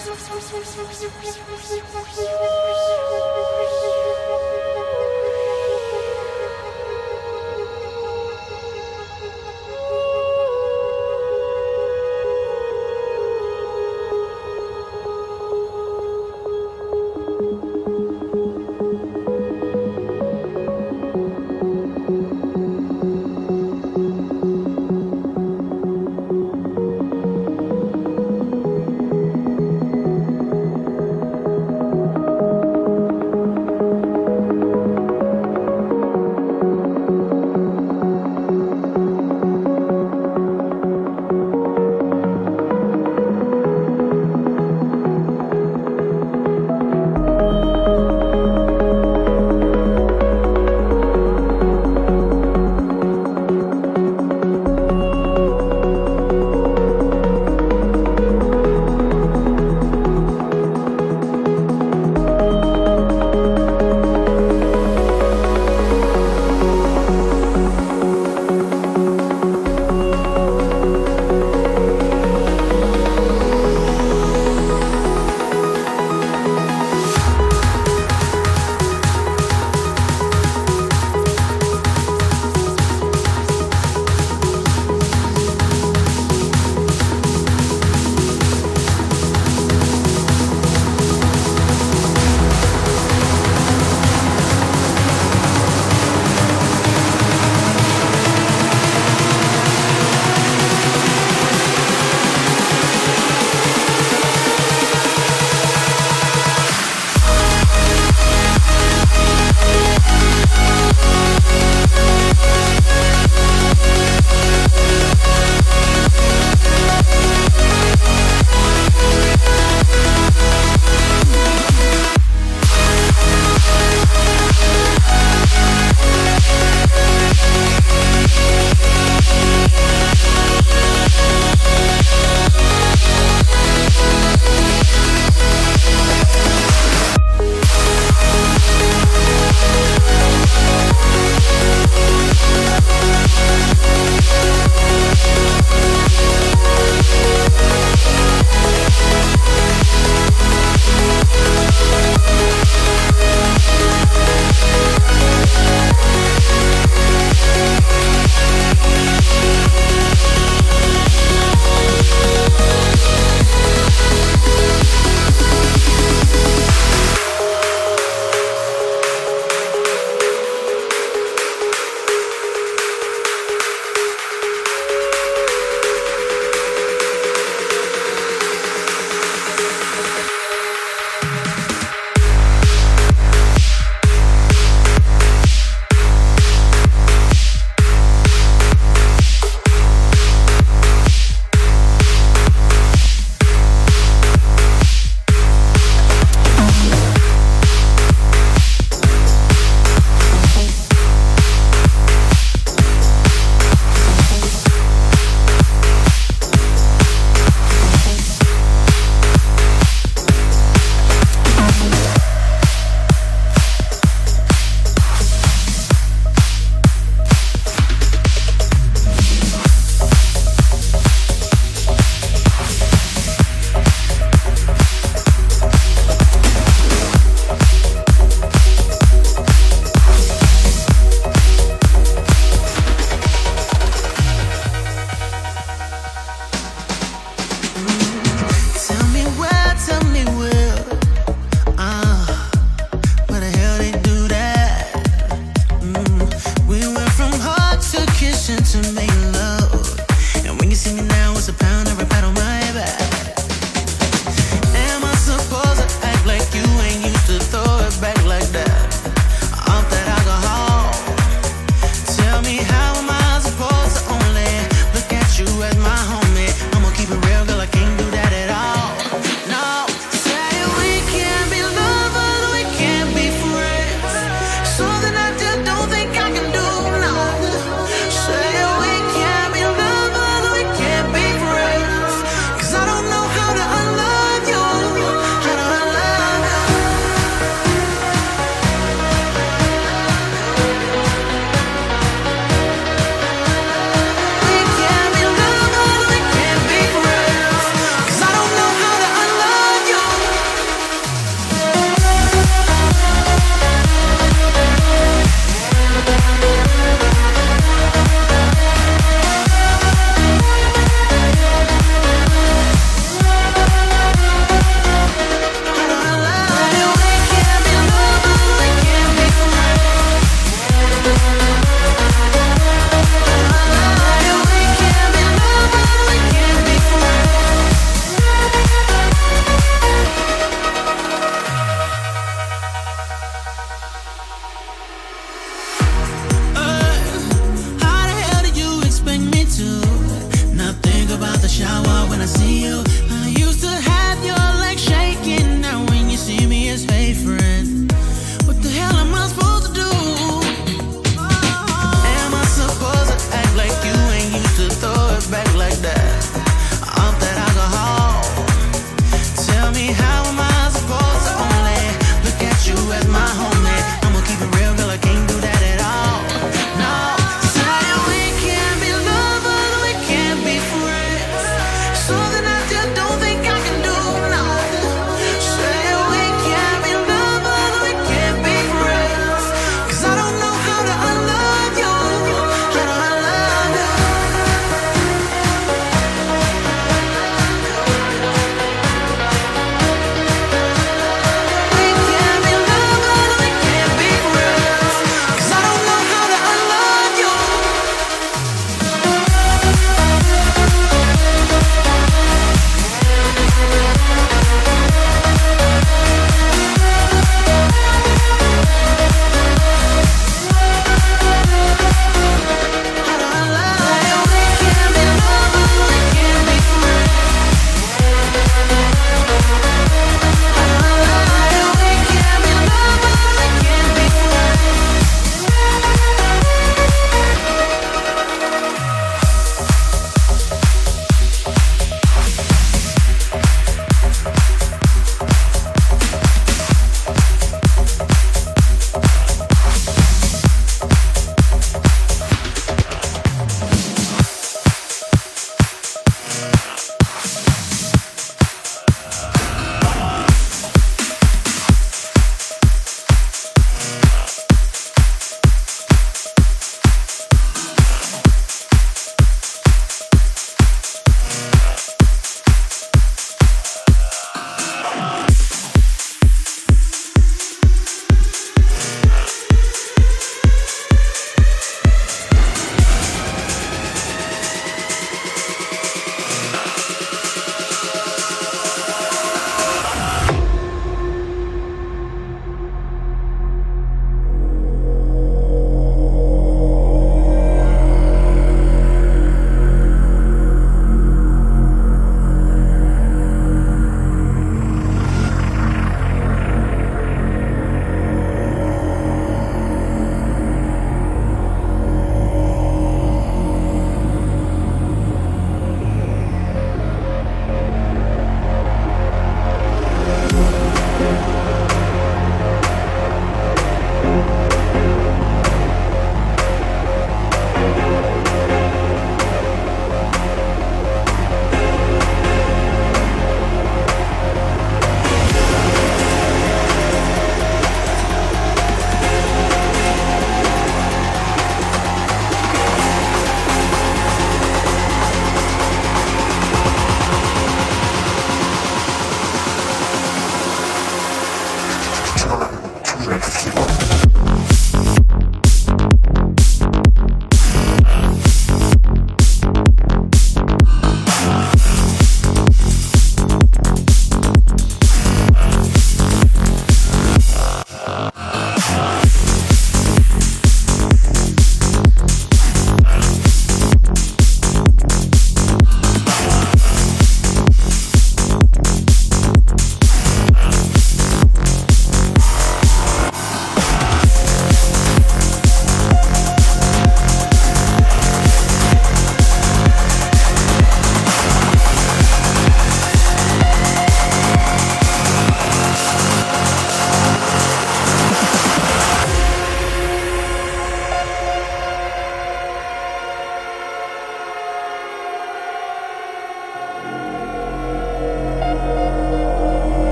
sous sous sous sous sous sous